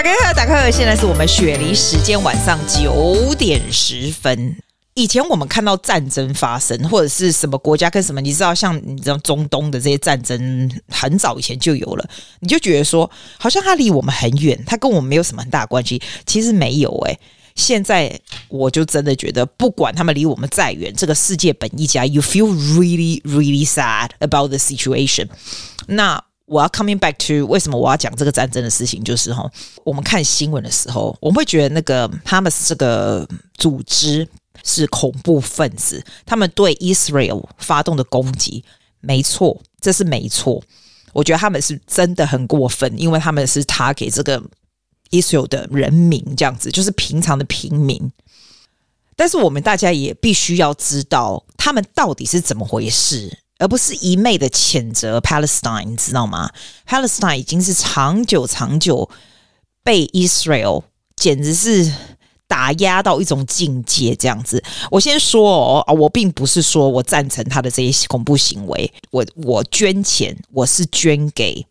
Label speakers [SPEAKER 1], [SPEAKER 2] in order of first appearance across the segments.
[SPEAKER 1] 打开喝，打开喝，现在是我们雪梨时间晚上九点十分。以前我们看到战争发生，或者是什么国家跟什么，你知道，像你知道中东的这些战争，很早以前就有了，你就觉得说，好像它离我们很远，它跟我们没有什么很大关系。其实没有诶、现在我就真的觉得，不管他们离我们再远，这个世界本一家，you feel really really sad about the situation。那我要 coming back to 为什么我要讲这个战争的事情，就是哈，我们看新闻的时候，我们会觉得那个哈马斯这个组织是恐怖分子，他们对 Israel 发动的攻击，没错，这是没错。我觉得他们是真的很过分，因为他们是他给这个 Israel 的人民这样子，就是平常的平民。但是我们大家也必须要知道，他们到底是怎么回事，而不是一昧的谴责 Palestine，你知道吗？Palestine 已经是长久长久被 Israel 简直是打压到一种境界，这样子。我先说哦，啊我并不是说我赞成他的这些恐怖行为，我我捐钱，我是捐给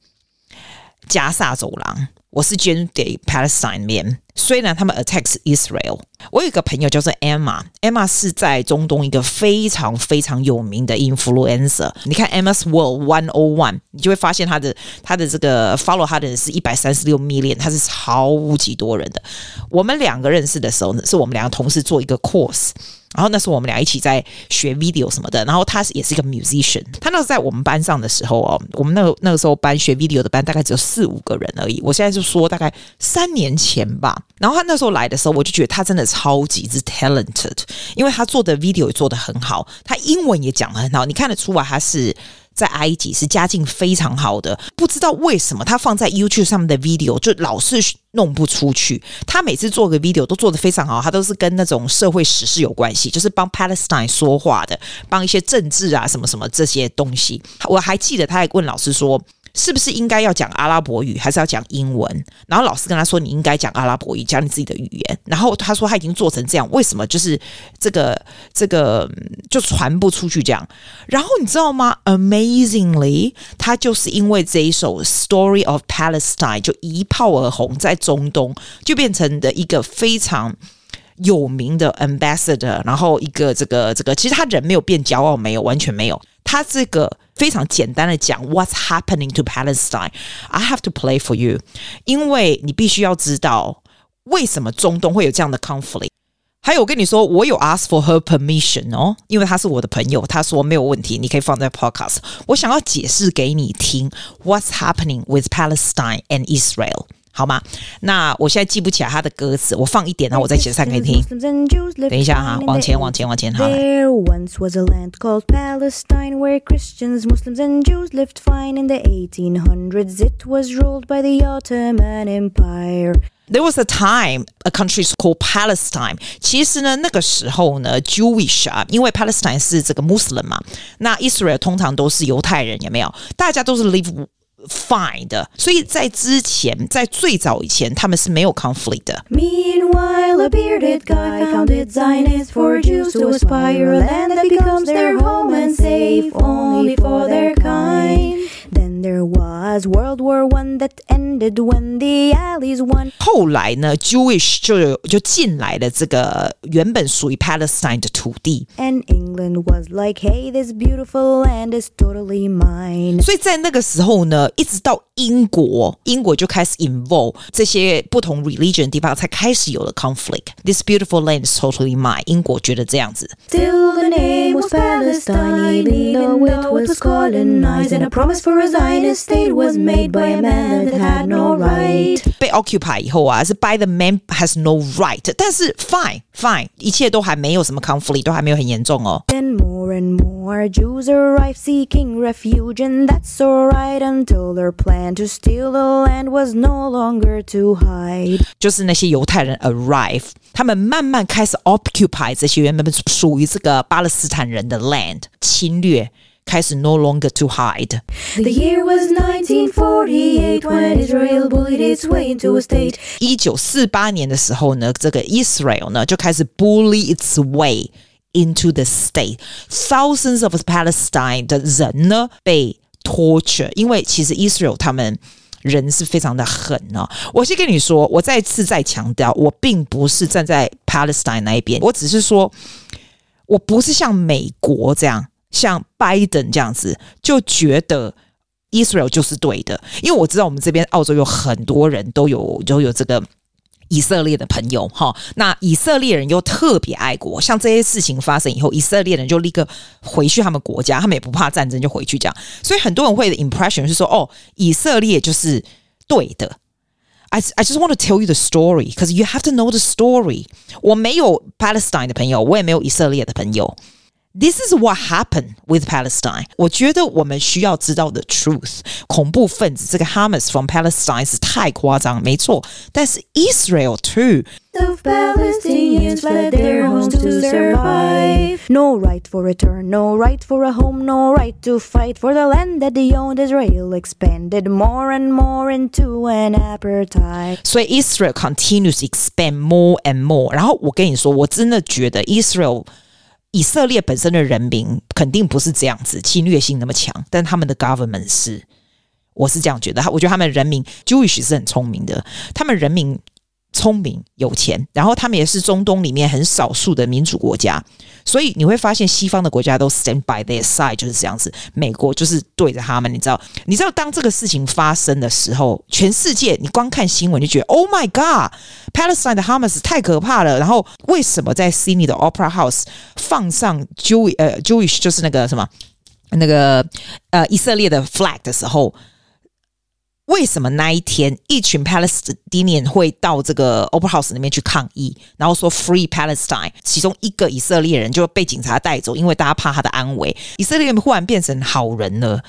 [SPEAKER 1] 加萨走廊，我是捐给 Palestine 面。虽然他们 attacks Israel，我有一个朋友叫做 Emma，Emma 是在中东一个非常非常有名的 influencer。你看 Emma's World One O One，你就会发现她的她的这个 follow 她的人是一百三十六 million，她是超级多人的。我们两个认识的时候呢，是我们两个同事做一个 course。然后那时候我们俩一起在学 video 什么的，然后他也是一个 musician，他那时候在我们班上的时候哦，我们那个那个时候班学 video 的班大概只有四五个人而已。我现在就说大概三年前吧，然后他那时候来的时候，我就觉得他真的超级之 talented，因为他做的 video 也做得很好，他英文也讲得很好，你看得出来他是。在埃及是家境非常好的，不知道为什么他放在 YouTube 上面的 video 就老是弄不出去。他每次做个 video 都做得非常好，他都是跟那种社会时事有关系，就是帮 Palestine 说话的，帮一些政治啊什么什么这些东西。我还记得他还问老师说。是不是应该要讲阿拉伯语，还是要讲英文？然后老师跟他说：“你应该讲阿拉伯语，讲你自己的语言。”然后他说：“他已经做成这样，为什么就是这个这个就传不出去这样？”然后你知道吗？Amazingly，他就是因为这一首《Story of Palestine》就一炮而红，在中东就变成的一个非常。有名的 ambassador，然后一个这个这个，其实他人没有变骄傲，没有完全没有。他这个非常简单的讲 What's happening to Palestine? I have to play for you，因为你必须要知道为什么中东会有这样的 conflict。还有，我跟你说，我有 ask for her permission 哦，因为他是我的朋友，他说没有问题，你可以放在 podcast。我想要解释给你听，What's happening with Palestine and Israel？ 好吗？那我现在记不起来他的歌词，我放一点，然后我再解释给你听。等一下哈，往前，往前，往前，好。
[SPEAKER 2] There once was a land called Palestine where Christians, Muslims, and Jews lived fine. In the 1800s, it was ruled by the Ottoman Empire.
[SPEAKER 1] There was a time a country is called Palestine。其实呢，那个时候呢，Jewish 啊，因为 Palestine 是这个 Muslim 嘛，那 Israel 通常都是犹太人，有没有？大家都是 live fine 的，所以在之前，在最早以前，他们是没有 conflict 的。
[SPEAKER 2] Meanwhile, a bearded guy founded Zionist for Jews to aspire a land that becomes their home and safe only for their kind. Then there was World War One that ended when the Allies won.
[SPEAKER 1] 后来呢，Jewish 就有就进来了这个原本属于 Palestine 的土地，
[SPEAKER 2] And England was like, hey, this beautiful land is totally mine.
[SPEAKER 1] 所以在那个时候呢，一直到英国，英国就开始 involve 这些不同 religion 的地方，才开始有了 conflict。This beautiful land is totally mine。英国觉得这样子，
[SPEAKER 2] Still, the name was Palestine, even though it was colonized. And a promise for a Zionist state was made by a man that had no right。
[SPEAKER 1] 被 occupy 以后啊，是 by the man has no right，但是 fine fine，一切都还没有什么 conflict，都还没有很严重哦。
[SPEAKER 2] Then more and more Jews arrive seeking refuge, and that's alright until their plan to steal the land was no longer to hide。
[SPEAKER 1] 就是那些犹太人 arrive，他们慢慢开始 occupy 这些原本属于这个巴勒斯坦人的 land，侵略。开始 no longer to hide。
[SPEAKER 2] The year was 1948 when Israel bullied its way into a state.
[SPEAKER 1] 一九四八年的时候呢，这个 Israel 呢就开始 bully its way into the state。Thousands of Palestine 的人呢被 torture，因为其实 Israel 他们 人是非常的狠哦。我先跟你说，我再次再强调，我并不是站在 Palestine 那一边，我只是说，我不是像美国这样， 像拜登这样子，就觉得 Israel 就是对的，因为我知道我们这边澳洲有很多人都有都有这个。以色列的朋友，哈，那以色列人又特别爱国，像这些事情发生以后，以色列人就立刻回去他们国家，他们也不怕战争，就回去讲。所以很多人会的 impression 是说，哦，以色列就是对的。I I just want to tell you the story because you have to know the story。我没有 Palestine 的朋友，我也没有以色列的朋友。This is what happened with Palestine。我觉得我们需要知道的 truth。恐怖分子这个 Hamas from Palestine 是太夸张，没错。但是 Israel too。
[SPEAKER 2] The Palestinians fled their homes to survive. No right for return, no right for a home, no right to fight for the land that they owned. Israel expanded more and more into an
[SPEAKER 1] apartheid. So Israel continues expand more and more. more。然后我跟你说，我真的觉得 Israel。以色列本身的人民肯定不是这样子侵略性那么强，但他们的 government 是，我是这样觉得。我觉得他们人民 Jewish 是很聪明的，他们人民。聪明有钱，然后他们也是中东里面很少数的民主国家，所以你会发现西方的国家都 stand by their side，就是这样子。美国就是对着他们，你知道？你知道当这个事情发生的时候，全世界你光看新闻就觉得 Oh my God，Palestine 的 Hamas 太可怕了。然后为什么在 Sydney 的 Opera House 放上 Jew 呃 Jewish 就是那个什么那个呃以色列的 flag 的时候？为什么那一天一群 Palestinian 会到这个 Opera House 那边去抗议，然后说 Free Palestine？其中一个以色列人就被警察带走，因为大家怕他的安危。以色列人忽然变成好人了。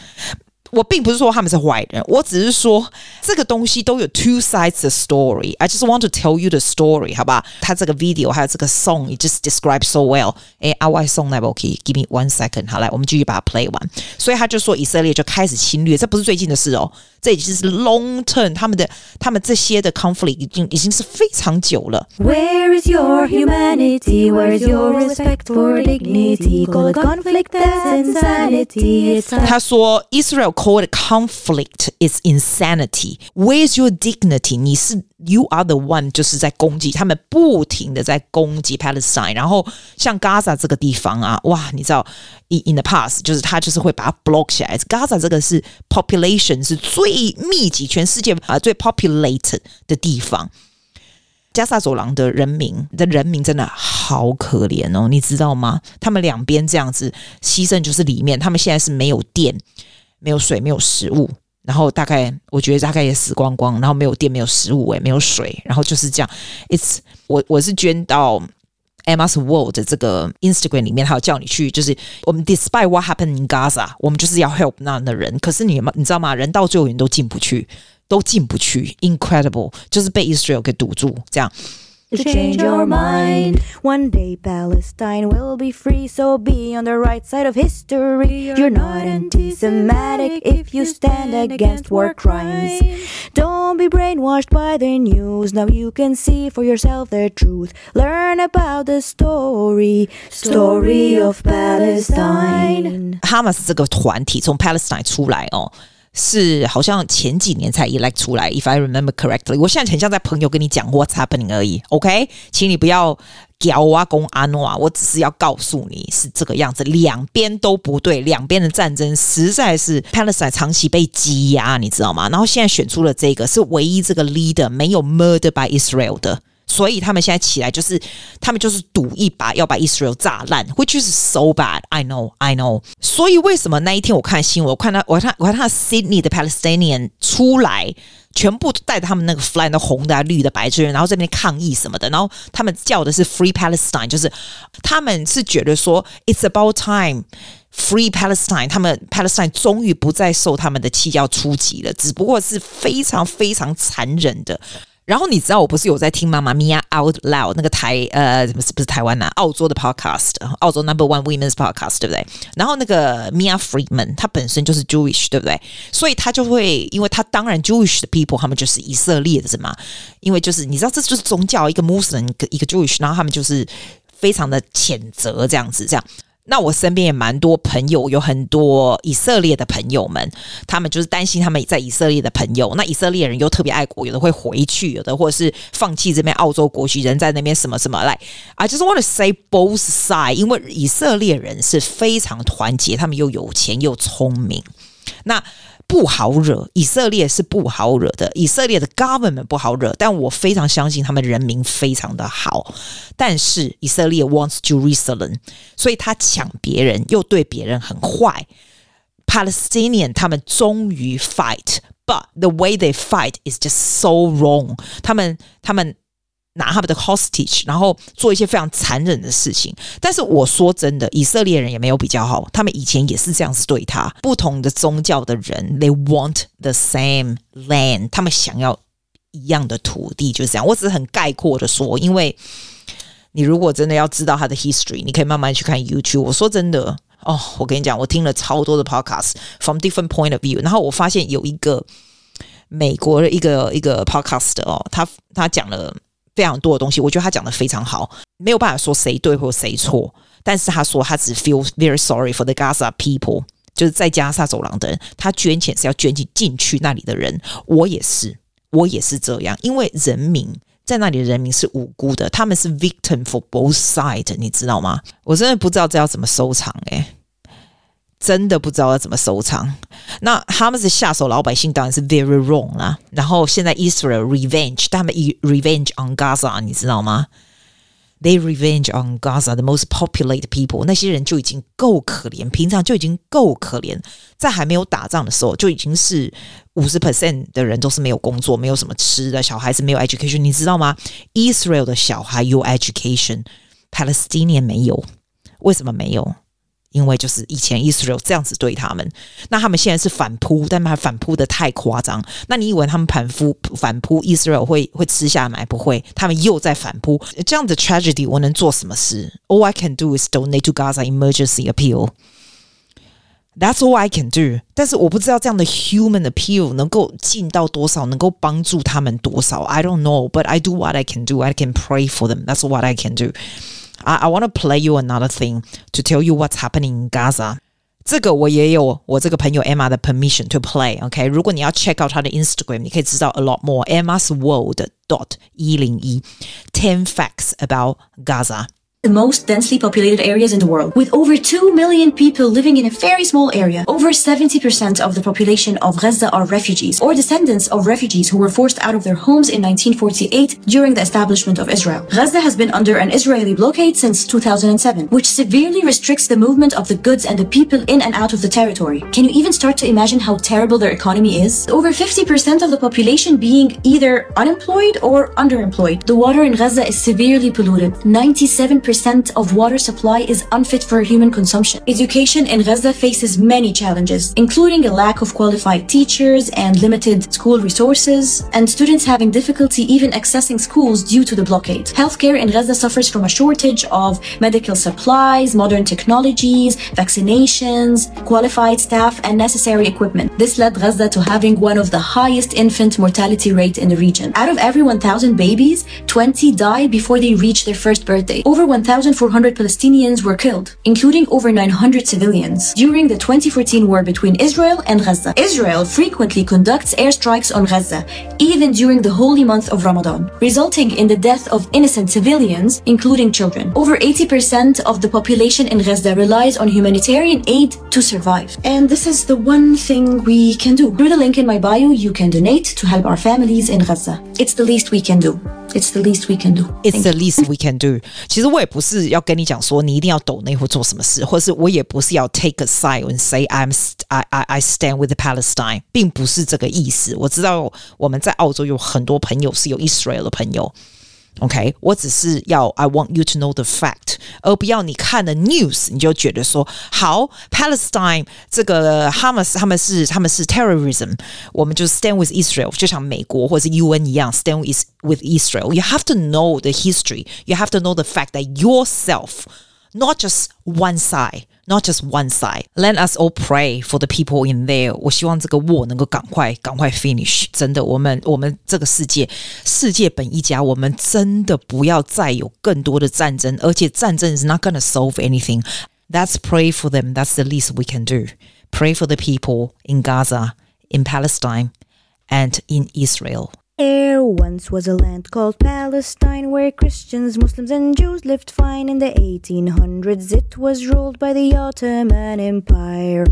[SPEAKER 1] 我并不是说他们是坏人，我只是说这个东西都有 two sides of story。I just want to tell you the story，好吧？他这个 video 还有这个 song，it just describes so well。哎，阿 Y song 那部 OK，give me one second。好，来，我们继续把它 play 完。所以他就说以色列就开始侵略，这不是最近的事哦，这已经是 long term，他们的他们这些的 conflict 已经已经是非常久了。
[SPEAKER 2] Where is your humanity? Where is your respect for dignity? Call it conflict, that's insanity.
[SPEAKER 1] 他说 Israel called conflict is insanity. Where's your dignity? 你是 you are the one，就是在攻击他们，不停的在攻击 Palestine。然后像 Gaza 这个地方啊，哇，你知道，in in the past，就是他就是会把它 block 起来。Gaza 这个是 population 是最密集，全世界啊最 populated 的地方。加萨走廊的人民的人民真的好可怜哦，你知道吗？他们两边这样子牺牲，就是里面他们现在是没有电。 没有水，没有食物，然后大概我觉得大概也死光光，然后没有电，没有食物，诶，没有水，然后就是这样。It's 我我是捐到 Emma's World 这个 Instagram 里面，还有叫你去，就是我们 Despite what happened in Gaza，我们就是要 help 那的人。可是你们你知道吗？人到最后人都进不去，都进不去，incredible，就是被 Israel 给堵住，这样。
[SPEAKER 2] to change your mind. One day Palestine will be free, so be on the right side of history. You're not anti Semitic if you stand against war crimes. Don't be brainwashed by the news, now you can see for yourself the truth. Learn about the story, story of Palestine.
[SPEAKER 1] Hamas 这个团体从 Palestine 出来哦。 是好像前几年才 elect 出来，if I remember correctly。我现在很像在朋友跟你讲 what's happening 而已，OK？请你不要屌啊公阿诺啊，我只是要告诉你是这个样子，两边都不对，两边的战争实在是 Palestine 长期被积压，你知道吗？然后现在选出了这个是唯一这个 leader 没有 murder by Israel 的。所以他们现在起来就是，他们就是赌一把要把 Israel 炸烂，which is so bad. I know, I know. 所以为什么那一天我看新闻，我看到我看我看他 Sydney 的 Palestinian 出来，全部带着他们那个 flag 的红的、绿的、白的，然后这边抗议什么的，然后他们叫的是 Free Palestine，就是他们是觉得说 It's about time Free Palestine，他们 Palestine 终于不再受他们的气要出击了，只不过是非常非常残忍的。然后你知道我不是有在听妈妈咪呀 Out Loud 那个台呃不是不是台湾呐澳洲的 podcast 澳洲 Number One Women's Podcast 对不对？然后那个 Mia Friedman 她本身就是 Jewish 对不对？所以她就会因为她当然 Jewish 的 people 他们就是以色列的是吗，因为就是你知道这就是宗教一个 Muslim 一个 Jewish，然后他们就是非常的谴责这样子这样。那我身边也蛮多朋友，有很多以色列的朋友们，他们就是担心他们在以色列的朋友。那以色列人又特别爱国，有的会回去，有的或者是放弃这边澳洲国籍，人在那边什么什么来。I just want to say both sides，因为以色列人是非常团结，他们又有钱又聪明。那不好惹，以色列是不好惹的，以色列的 government 不好惹，但我非常相信他们人民非常的好。但是以色列 wants Jerusalem，所以他抢别人，又对别人很坏。Palestinian 他们终于 fight，but the way they fight is just so wrong。他们他们。 拿他们的 hostage，然后做一些非常残忍的事情。但是我说真的，以色列人也没有比较好，他们以前也是这样子对他。不同的宗教的人，they want the same land，他们想要一样的土地，就是这样。我只是很概括的说，因为你如果真的要知道他的 history，你可以慢慢去看 YouTube。我说真的，哦，我跟你讲，我听了超多的 podcast from different point of view，然后我发现有一个美国的一个一个 podcast 哦，他他讲了。非常多的东西，我觉得他讲的非常好，没有办法说谁对或谁错。但是他说他只 feel very sorry for the Gaza people，就是在加沙走廊的人，他捐钱是要捐进进去那里的人。我也是，我也是这样，因为人民在那里的人民是无辜的，他们是 victim for both sides，你知道吗？我真的不知道这要怎么收场诶。真的不知道要怎么收场。那他们是下手老百姓，当然是 very wrong 啦。然后现在 Israel revenge，他们 revenge on Gaza，你知道吗？They revenge on Gaza，the most populated people。那些人就已经够可怜，平常就已经够可怜，在还没有打仗的时候，就已经是五十 percent 的人都是没有工作，没有什么吃的，小孩子没有 education，你知道吗？Israel 的小孩有 education，Palestinian 没有，为什么没有？因为就是以前 Israel 这样子对他们，那他们现在是反扑，但他反扑的太夸张。那你以为他们反扑反扑 Israel 会会吃下来？不会，他们又在反扑。这样的 tragedy 我能做什么事？All I can do is donate to Gaza emergency appeal. That's all I can do. 但是我不知道这样的 human appeal 能够尽到多少，能够帮助他们多少。I don't know, but I do what I can do. I can pray for them. That's what I can do. I I want to play you another thing to tell you what's happening in Gaza. 这个我也有我这个朋友 Eman 的 permission to play。OK，如果你要 check out 她的 Instagram，你可以知道 a lot more. Eman's World dot 一零一 ten facts about Gaza。
[SPEAKER 3] The most densely populated areas in the world, with over 2 million people living in a very small area. Over 70% of the population of Gaza are refugees or descendants of refugees who were forced out of their homes in 1948 during the establishment of Israel. Gaza has been under an Israeli blockade since 2007, which severely restricts the movement of the goods and the people in and out of the territory. Can you even start to imagine how terrible their economy is? Over 50% of the population being either unemployed or underemployed. The water in Gaza is severely polluted. 97% percent of water supply is unfit for human consumption. Education in Gaza faces many challenges, including a lack of qualified teachers and limited school resources, and students having difficulty even accessing schools due to the blockade. Healthcare in Gaza suffers from a shortage of medical supplies, modern technologies, vaccinations, qualified staff, and necessary equipment. This led Gaza to having one of the highest infant mortality rate in the region. Out of every 1,000 babies, 20 die before they reach their first birthday. Over 1,400 Palestinians were killed, including over 900 civilians, during the 2014 war between Israel and Gaza. Israel frequently conducts airstrikes on Gaza, even during the holy month of Ramadan, resulting in the death of innocent civilians, including children. Over 80% of the population in Gaza relies on humanitarian aid to survive. And this is the one thing we can do. Through the link in my bio, you can donate to help our families in Gaza. It's the least we can do. It's the least we can do.
[SPEAKER 1] It's the least we can do. 其实我也不是要跟你讲说你一定要抖内或做什么事，或是我也不是要 take a side and say I'm I I I stand with Palestine，并不是这个意思。我知道我们在澳洲有很多朋友是有 Israel 的朋友。 OK，我只是要 I want you to know the fact，而不要你看了 news 你就觉得说好 Palestine 这个 Hamas 他们是他们是 terrorism，我们就 stand with Israel，就像美国或者是 UN 一样 stand with with Israel。You have to know the history. You have to know the fact that yourself, not just one side not just one side. Let us all pray for the people in there. 我希望这个 war 能够赶快赶快 finish。真的，我们我们这个世界世界本一家，我们真的不要再有更多的战争，而且战争 is not gonna solve anything. That's pray for them. That's the least we can do. Pray for the people in Gaza, in Palestine, and in Israel.
[SPEAKER 2] There once was a land called Palestine where Christians, Muslims, and Jews lived fine. In the 1800s, it was ruled by the Ottoman Empire.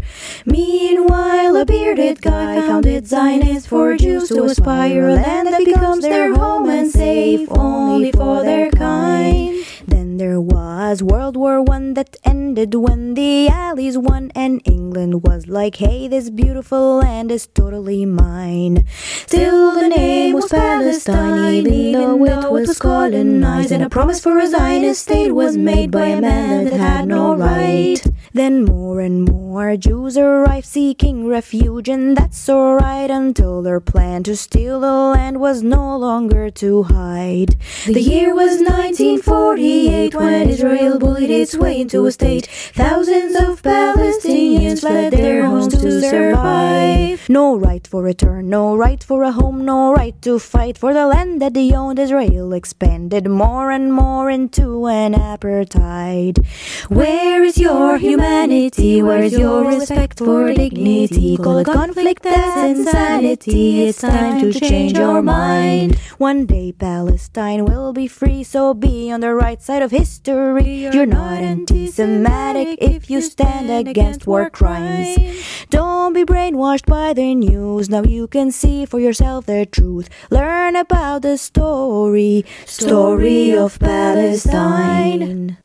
[SPEAKER 2] Meanwhile, a bearded guy founded Zionists for Jews to aspire, a land that becomes their home and safe only for their kind. Then there was World War One that ended when the Allies won, and England was like, "Hey, this beautiful land is totally mine." Still, the name was Palestine, even though it was colonized, and a promise for a Zionist state was made by a man that had no right. Then more and more Jews arrived seeking refuge, and that's alright until their plan to steal the land was no longer to hide. The year was 1948 when Israel bullied its way into a state. Thousands of Palestinians fled their homes to survive. No right for return, no right for a home, no right to fight for the land that they owned. Israel expanded more and more into an apartheid. Where is your humanity? Where is your respect for dignity? Call it conflict, that's insanity. It's time to change your mind. One day Palestine will be free, so be on the right side of history. You're not anti-Semitic if you stand against war crimes. Don't be brainwashed by the news. Now you can see for yourself the truth. Learn about the story, story of Palestine.